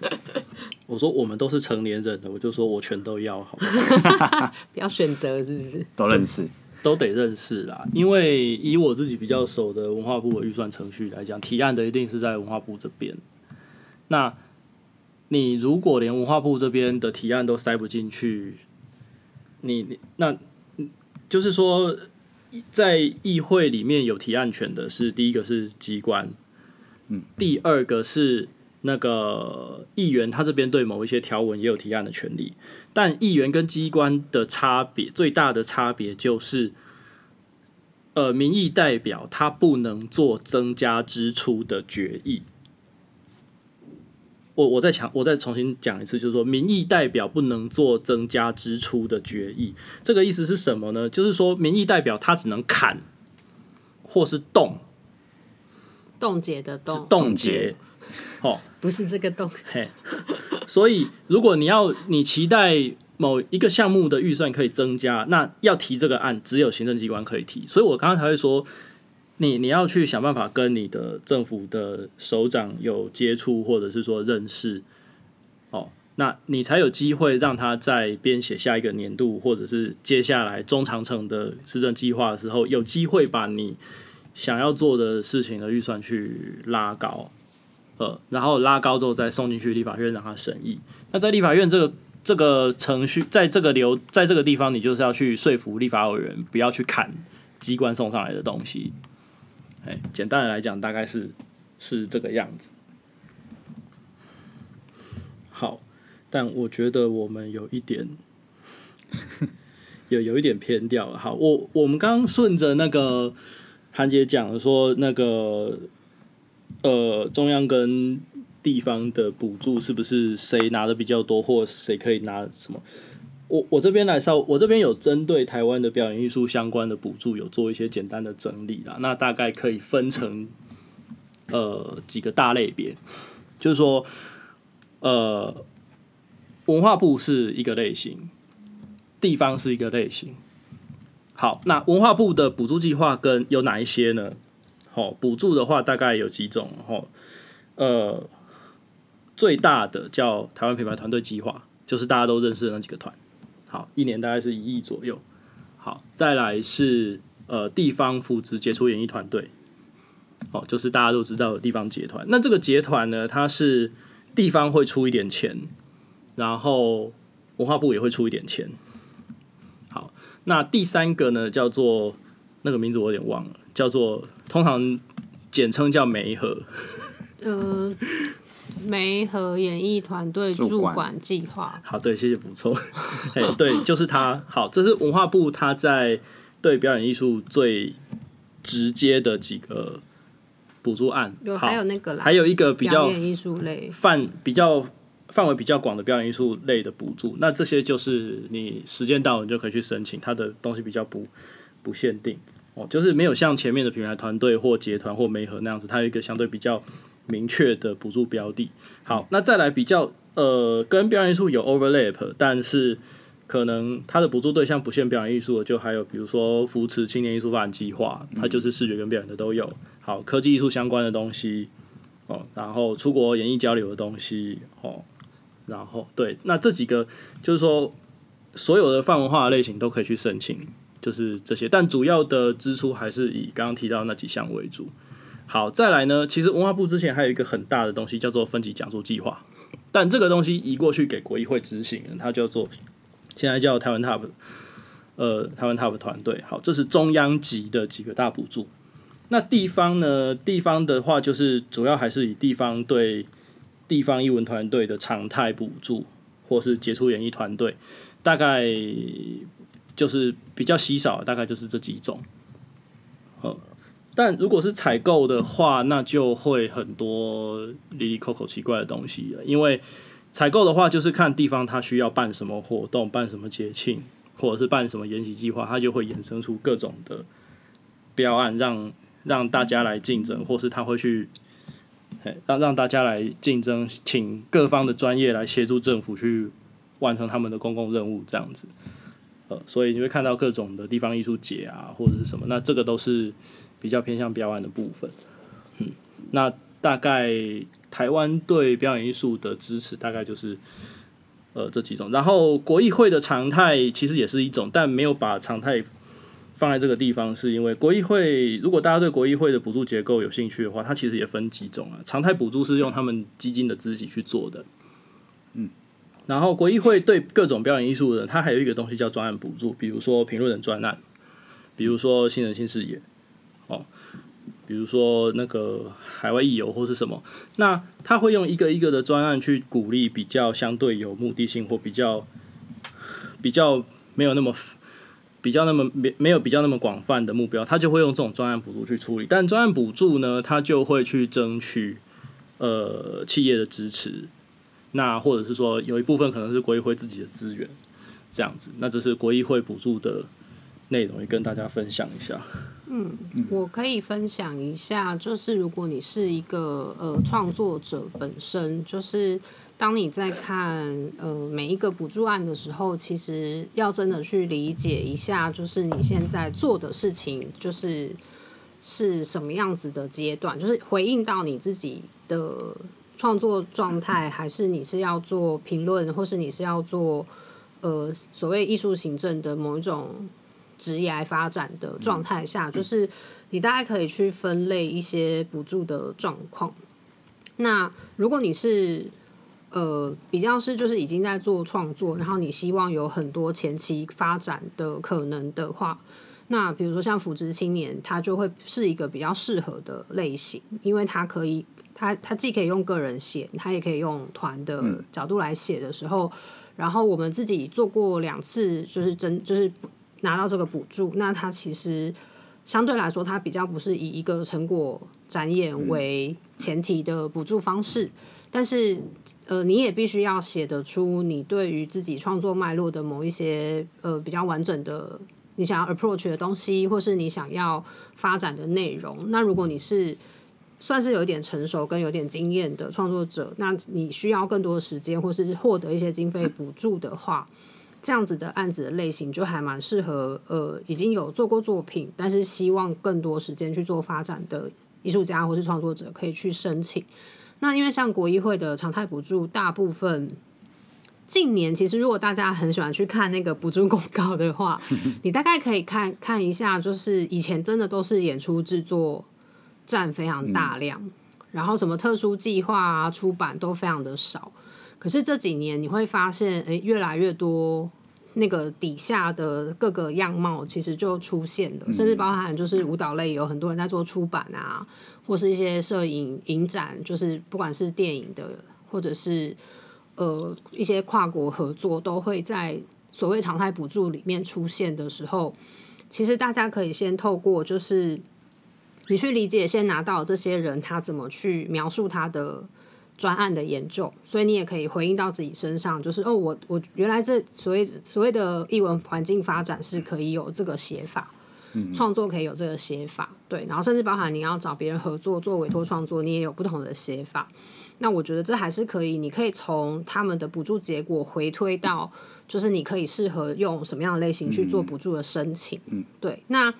我说我们都是成年人了，我就说我全都要，好 不要选择，是不是？都认识，都得认识啦。因为以我自己比较熟的文化部的预算程序来讲，提案的一定是在文化部这边。那你如果连文化部这边的提案都塞不进去，你那，就是说，在议会里面有提案权的是第一个是机关，嗯，第二个是那个议员，他这边对某一些条文也有提案的权利，但议员跟机关的差别最大的差别就是，呃，民意代表他不能做增加支出的决议。我我再强，我再重新讲一次，就是说，民意代表不能做增加支出的决议。这个意思是什么呢？就是说，民意代表他只能砍，或是冻，冻结的冻，冻结。哦，不是这个冻。嘿，所以如果你要你期待某一个项目的预算可以增加，那要提这个案，只有行政机关可以提。所以我刚刚才会说。你你要去想办法跟你的政府的首长有接触，或者是说认识，哦，那你才有机会让他在编写下一个年度，或者是接下来中长程的施政计划的时候，有机会把你想要做的事情的预算去拉高，呃，然后拉高之后再送进去立法院让他审议。那在立法院这个这个程序，在这个流在这个地方，你就是要去说服立法委员不要去砍机关送上来的东西。哎，简单的来讲，大概是是这个样子。好，但我觉得我们有一点有有一点偏掉了。好，我我们刚顺着那个韩姐讲的说，那个呃，中央跟地方的补助是不是谁拿的比较多，或谁可以拿什么？我我这边来稍，我这边有针对台湾的表演艺术相关的补助，有做一些简单的整理啦。那大概可以分成呃几个大类别，就是说，呃，文化部是一个类型，地方是一个类型。好，那文化部的补助计划跟有哪一些呢？好，补助的话大概有几种，吼，呃，最大的叫台湾品牌团队计划，就是大家都认识的那几个团。好，一年大概是一亿左右。好，再来是呃地方扶植杰出演艺团队，哦，就是大家都知道的地方结团。那这个结团呢，它是地方会出一点钱，然后文化部也会出一点钱。好，那第三个呢，叫做那个名字我有点忘了，叫做通常简称叫梅河。呃。梅和演艺团队驻馆计划，好，对，谢谢补充。哎，对，就是他。好，这是文化部他在对表演艺术最直接的几个补助案。有还有那个，还有一个比较艺术类范比较范围比较广的表演艺术类的补助。那这些就是你时间到，你就可以去申请，它的东西比较不不限定哦，就是没有像前面的品牌团队或结团或媒合那样子，它有一个相对比较。明确的补助标的，好，那再来比较呃跟表演艺术有 overlap，但是可能它的补助对象不限表演艺术的，就还有比如说扶持青年艺术发展计划，它就是视觉跟表演的都有。好，科技艺术相关的东西哦，然后出国演艺交流的东西哦，然后对，那这几个就是说所有的泛文化的类型都可以去申请，就是这些，但主要的支出还是以刚刚提到那几项为主。好，再来呢，其实文化部之前还有一个很大的东西叫做分级讲座计划，但这个东西移过去给国议会执行，它叫做现在叫台湾 TOP，呃，台湾 TOP 团队。好，这是中央级的几个大补助。那地方呢？地方的话，就是主要还是以地方对地方艺文团队的常态补助，或是杰出演艺团队，大概就是比较稀少，大概就是这几种。呃，但如果是采购的话，那就会很多离离扣扣奇怪的东西了。因为采购的话，就是看地方它需要办什么活动、办什么节庆，或者是办什么研习计划，它就会衍生出各种的标案让。让大家来竞争，或是他会去，让让大家来竞争，请各方的专业来协助政府去完成他们的公共任务，这样子。呃，所以你会看到各种的地方艺术节啊，或者是什么，那这个都是比较偏向标案的部分。嗯，那大概台湾对表演艺术的支持，大概就是呃这几种。然后国议会的常态其实也是一种，但没有把常态。放在这个地方，是因为国议会。如果大家对国议会的补助结构有兴趣的话，它其实也分几种啊。常态补助是用他们基金的资己去做的，嗯。然后国议会对各种表演艺术的，它还有一个东西叫专案补助，比如说评论人专案，比如说新人新视野，哦，比如说那个海外艺游或是什么，那他会用一个一个的专案去鼓励比较相对有目的性或比较比较没有那么。比较那么没没有比较那么广泛的目标，他就会用这种专案补助去处理。但专案补助呢，他就会去争取呃企业的支持，那或者是说有一部分可能是国议会自己的资源这样子。那这是国议会补助的内容，也跟大家分享一下。嗯，我可以分享一下，就是如果你是一个呃创作者本身，就是当你在看呃每一个补助案的时候，其实要真的去理解一下，就是你现在做的事情就是是什么样子的阶段，就是回应到你自己的创作状态，还是你是要做评论，或是你是要做呃所谓艺术行政的某一种。职业发展的状态下，就是你大概可以去分类一些补助的状况。那如果你是呃比较是就是已经在做创作，然后你希望有很多前期发展的可能的话，那比如说像扶植青年，它就会是一个比较适合的类型，因为它可以，它它既可以用个人写，它也可以用团的角度来写的时候，然后我们自己做过两次，就是真就是。拿到这个补助，那它其实相对来说，它比较不是以一个成果展演为前提的补助方式。但是，呃，你也必须要写得出你对于自己创作脉络的某一些呃比较完整的你想要 approach 的东西，或是你想要发展的内容。那如果你是算是有一点成熟跟有点经验的创作者，那你需要更多的时间，或是获得一些经费补助的话。这样子的案子的类型就还蛮适合，呃，已经有做过作品，但是希望更多时间去做发展的艺术家或是创作者可以去申请。那因为像国议会的常态补助，大部分近年其实如果大家很喜欢去看那个补助公告的话，你大概可以看看一下，就是以前真的都是演出制作占非常大量，然后什么特殊计划啊、出版都非常的少。可是这几年你会发现，诶，越来越多那个底下的各个样貌其实就出现了，甚至包含就是舞蹈类有很多人在做出版啊，或是一些摄影影展，就是不管是电影的，或者是呃一些跨国合作，都会在所谓常态补助里面出现的时候，其实大家可以先透过就是你去理解，先拿到这些人他怎么去描述他的。专案的研究，所以你也可以回应到自己身上，就是哦，我我原来这所谓所谓的译文环境发展是可以有这个写法，创作可以有这个写法，对，然后甚至包含你要找别人合作做委托创作，你也有不同的写法。那我觉得这还是可以，你可以从他们的补助结果回推到，就是你可以适合用什么样的类型去做补助的申请。嗯，对。那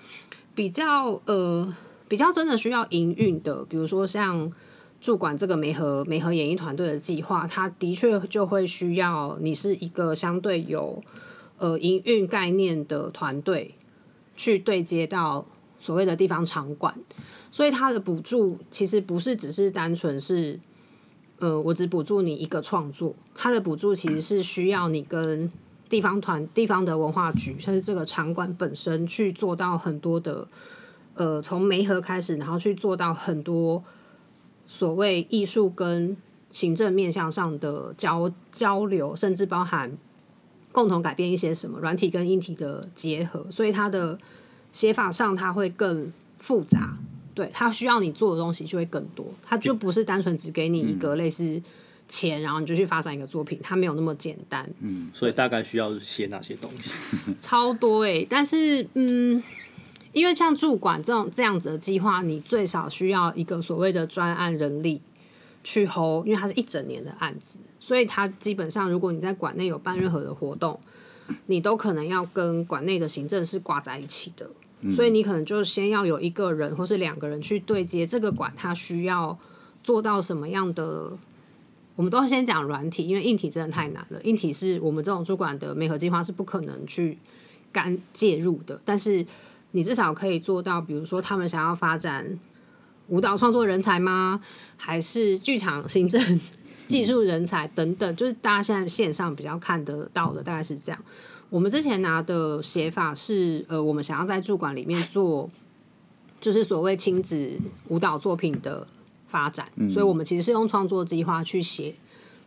比较呃比较真的需要营运的，比如说像驻管这个梅和梅和演艺团队的计划，它的确就会需要你是一个相对有呃营运概念的团队去对接到所谓的地方场馆，所以它的补助其实不是只是单纯是。呃，我只补助你一个创作，它的补助其实是需要你跟地方团、地方的文化局，甚至这个场馆本身去做到很多的，呃，从媒合开始，然后去做到很多所谓艺术跟行政面向上的交交流，甚至包含共同改变一些什么软体跟硬体的结合，所以它的写法上它会更复杂。对它需要你做的东西就会更多，它就不是单纯只给你一个类似钱，然后你就去发展一个作品，它没有那么简单。嗯，所以大概需要写哪些东西？超多哎，但是嗯，因为像驻馆这种这样子的计划，你最少需要一个所谓的专案人力去 hold，因为它是一整年的案子，所以它基本上如果你在馆内有办任何的活动，你都可能要跟馆内的行政是挂在一起的。所以你可能就先要有一个人或是两个人去对接这个馆，它需要做到什么样的？我们都先讲软体，因为硬体真的太难了。硬体是我们这种主管的美合计划是不可能去干介入的。但是你至少可以做到，比如说他们想要发展舞蹈创作人才吗？还是剧场行政 技术人才等等？就是大家现在线上比较看得到的，大概是这样。我们之前拿的写法是，呃，我们想要在驻馆里面做，就是所谓亲子舞蹈作品的发展，所以我们其实是用创作计划去写，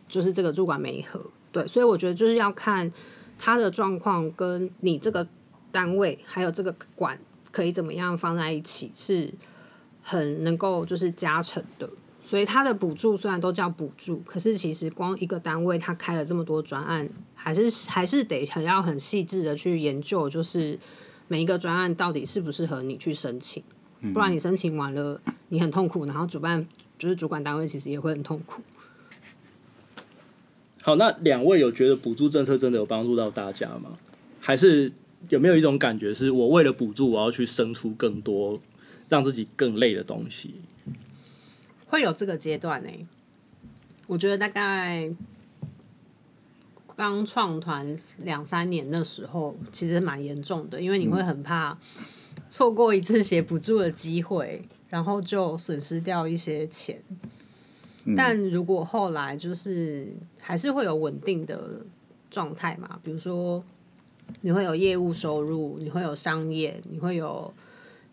就是这个驻馆媒合，对，所以我觉得就是要看他的状况跟你这个单位还有这个馆可以怎么样放在一起，是很能够就是加成的。所以它的补助虽然都叫补助，可是其实光一个单位它开了这么多专案，还是还是得很要很细致的去研究，就是每一个专案到底适不适合你去申请，不然你申请完了你很痛苦，然后主办就是主管单位其实也会很痛苦。好，那两位有觉得补助政策真的有帮助到大家吗？还是有没有一种感觉是我为了补助我要去生出更多让自己更累的东西？会有这个阶段呢？我觉得大概刚创团两三年的时候，其实蛮严重的，因为你会很怕错过一次写补助的机会，然后就损失掉一些钱。但如果后来就是还是会有稳定的状态嘛，比如说你会有业务收入，你会有商业，你会有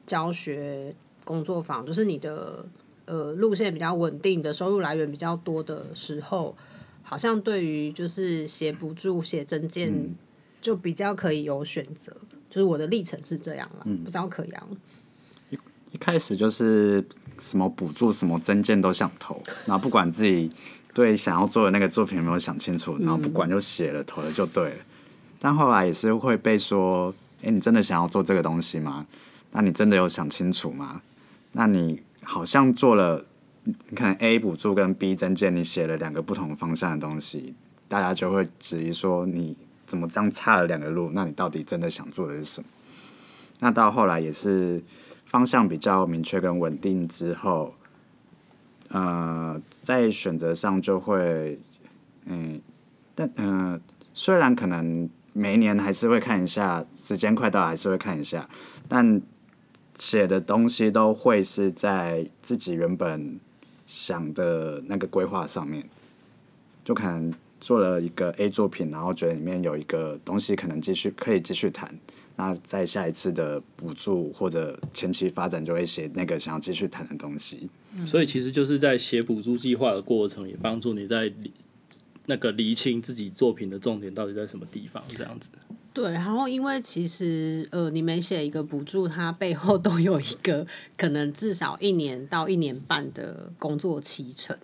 教学工作坊，就是你的。呃，路线比较稳定的收入来源比较多的时候，好像对于就是写补助、写证件就比较可以有选择。就是我的历程是这样了，不知道可阳。一一开始就是什么补助、什么证件都想投，然后不管自己对想要做的那个作品有没有想清楚，然后不管就写了，投了就对了。但后来也是会被说：“哎，你真的想要做这个东西吗？那你真的有想清楚吗？那你？”好像做了，你看 A 补助跟 B 增建，你写了两个不同方向的东西，大家就会质疑说你怎么这样差了两个路？那你到底真的想做的是什么？那到后来也是方向比较明确跟稳定之后，呃，在选择上就会，嗯，但嗯，虽然可能每一年还是会看一下，时间快到还是会看一下，但。写的东西都会是在自己原本想的那个规划上面，就可能做了一个 A 作品，然后觉得里面有一个东西可能继续可以继续谈，那在下一次的补助或者前期发展就会写那个想要继续谈的东西。所以其实就是在写补助计划的过程，也帮助你在那个厘清自己作品的重点到底在什么地方，这样子。对，然后因为其实呃，你每写一个补助，它背后都有一个可能至少一年到一年半的工作期程，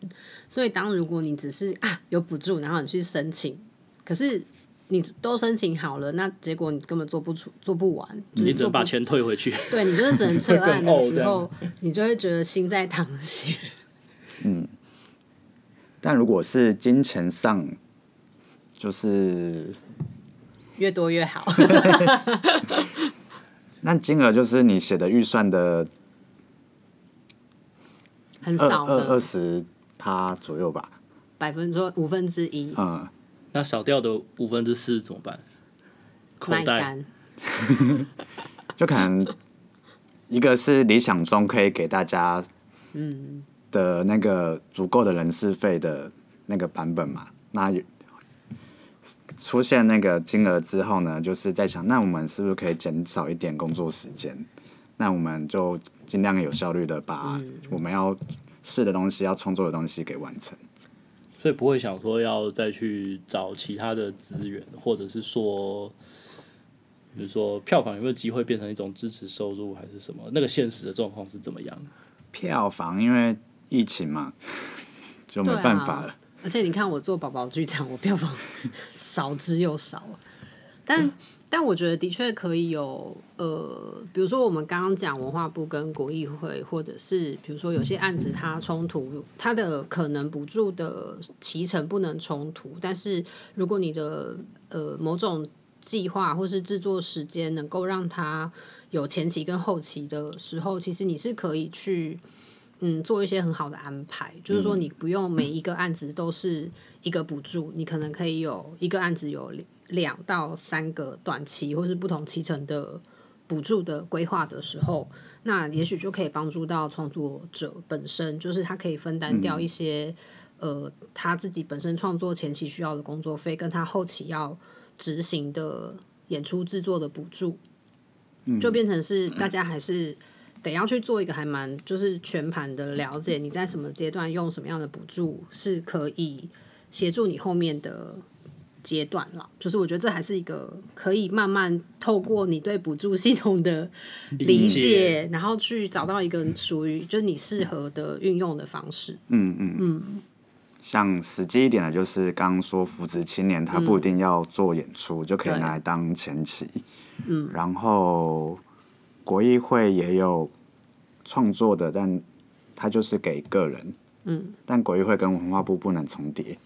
所以当如果你只是啊有补助，然后你去申请，可是你都申请好了，那结果你根本做不出、做不完，就是你只能把钱退回去。对你就是只能 撤案的时候，你就会觉得心在淌血。但如果是金钱上，就是越多越好。那金额就是你写的预算的很少二二十趴左右吧。百分之五分之一嗯，那少掉的五分之四怎么办？口袋卖干，就可能一个是理想中可以给大家嗯，的那个足够的人事费的那个版本嘛。那有出现那个金额之后呢，就是在想，那我们是不是可以减少一点工作时间？那我们就尽量有效率的把我们要试的东西、要创作的东西给完成。所以不会想说要再去找其他的资源，或者是说，比如说票房有没有机会变成一种支持收入，还是什么？那个现实的状况是怎么样？票房因为疫情嘛，就没办法了。而且你看我做宝宝剧场，我票房少之又少，但但我觉得的确可以有呃，比如说我们刚刚讲文化部跟国议会，或者是比如说有些案子它冲突，它的可能补助的期程不能冲突，但是如果你的呃某种计划或是制作时间能够让它有前期跟后期的时候，其实你是可以去。嗯，做一些很好的安排，就是说你不用每一个案子都是一个补助，你可能可以有一个案子有两到三个短期或是不同期程的补助的规划的时候，那也许就可以帮助到创作者本身，就是他可以分担掉一些、呃他自己本身创作前期需要的工作费，跟他后期要执行的演出制作的补助，就变成是大家还是。得要去做一个还蛮就是全盘的了解，你在什么阶段用什么样的补助是可以协助你后面的阶段了。就是我觉得这还是一个可以慢慢透过你对补助系统的理解，解然后去找到一个属于就是你适合的运用的方式。嗯嗯嗯。像实际一点的，就是刚刚说扶植青年，他不一定要做演出，就可以拿来当前期。嗯。然后国议会也有创作的，但它就是给个人。嗯。但国议会跟文化部不能重叠。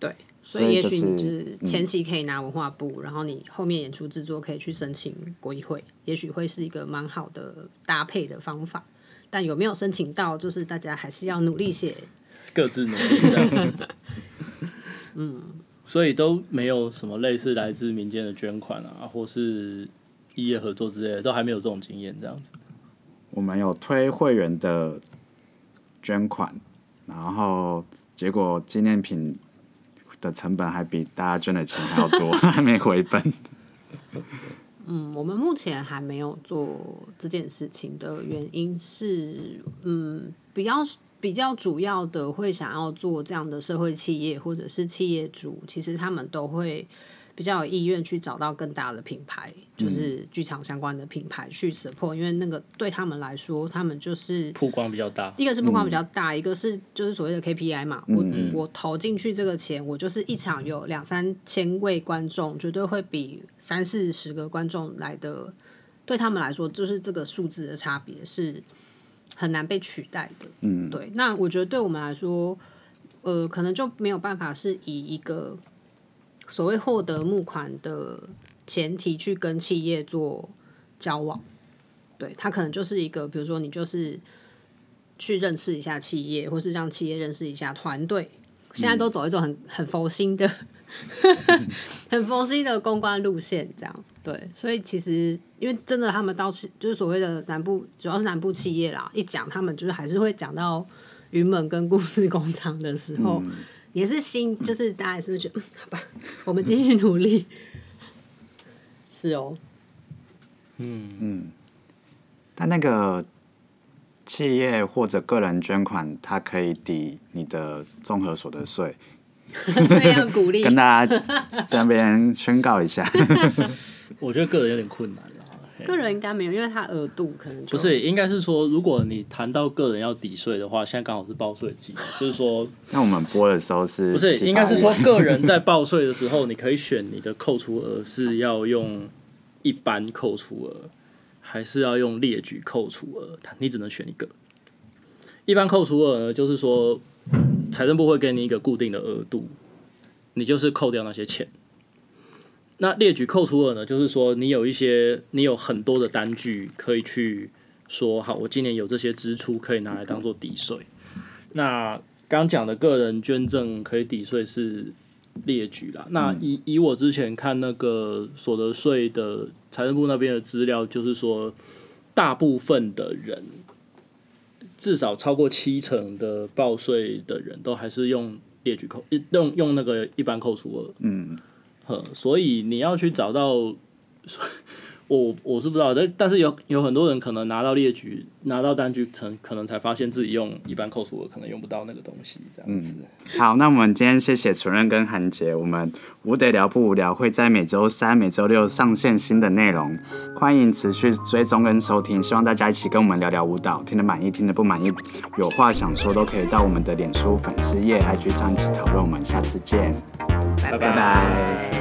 对，所所以也许你是就是前期可以拿文化部，然后你后面演出制作可以去申请国议会，也许会是一个蛮好的搭配的方法。但有没有申请到，就是大家还是要努力写。各自努力这样子。嗯，所以都没有什么类似来自民间的捐款啊，或是异业合作之类的，都还没有这种经验这样子。我们有推会员的捐款，然后结果纪念品的成本还比大家捐的钱还要多，还没回本。嗯，我们目前还没有做这件事情的原因是，嗯，比较比较主要的会想要做这样的社会企业或者是企业主，其实他们都会比较有意愿去找到更大的品牌，就是剧场相关的品牌去 support，因为那个对他们来说，他们就是曝光比较大，一个是曝光比较大，一个是就是所谓的 KPI 嘛。我我投进去这个钱，我就是一场有两三千位观众，绝对会比三四十个观众来的，对他们来说，就是这个数字的差别是很难被取代的。嗯，对。那我觉得对我们来说，呃，可能就没有办法是以一个所谓获得募款的前提去跟企业做交往。对，它可能就是一个，比如说你就是去认识一下企业，或是让企业认识一下团队。现在都走一种很很佛心的、很佛心的公关路线，这样对。所以其实因为真的，他们到就是所谓的南部，主要是南部企业啦，一讲他们就是还是会讲到云门跟故事工厂的时候，也是心，就是大家也是觉得，嗯，好吧，我们继续努力。是哦，嗯嗯但那个企业或者个人捐款，它可以抵你的综合所得税，所以要鼓励跟大家这边宣告一下。我觉得个人有点困难啦，个人应该没有，因为它额度可能不是，应该是说，如果你谈到个人要抵税的话，现在刚好是报税季，就是说，那我们播的时候是不是应该是说个人在报税的时候，你可以选你的扣除额是要用一般扣除额，还是要用列举扣除额，你只能选一个。一般扣除额呢，就是说财政部会给你一个固定的额度，你就是扣掉那些钱。那列举扣除额呢，就是说你有一些你有很多的单据可以去说，好，我今年有这些支出可以拿来当做抵税。那刚讲的个人捐赠可以抵税是列举啦。那以以我之前看那个所得税的财政部那边的资料，就是说大部分的人，至少超过七成的报税的人都还是用列举扣，用用那个一般扣除额。嗯，呵，所以你要去找到，我我是不知道，但但是有有很多人可能拿到列举，拿到单据，成可能才发现自己用一般扣除额可能用不到那个东西，这样子。好，那我们今天谢谢纯任跟韩杰，我们无得聊不无聊会在每周三、每周六上线新的内容，欢迎持续追踪跟收听，希望大家一起跟我们聊聊舞蹈，听得满意，听得不满意，有话想说都可以到我们的脸书粉丝页、IG 上一起讨论，我们下次见，拜。拜拜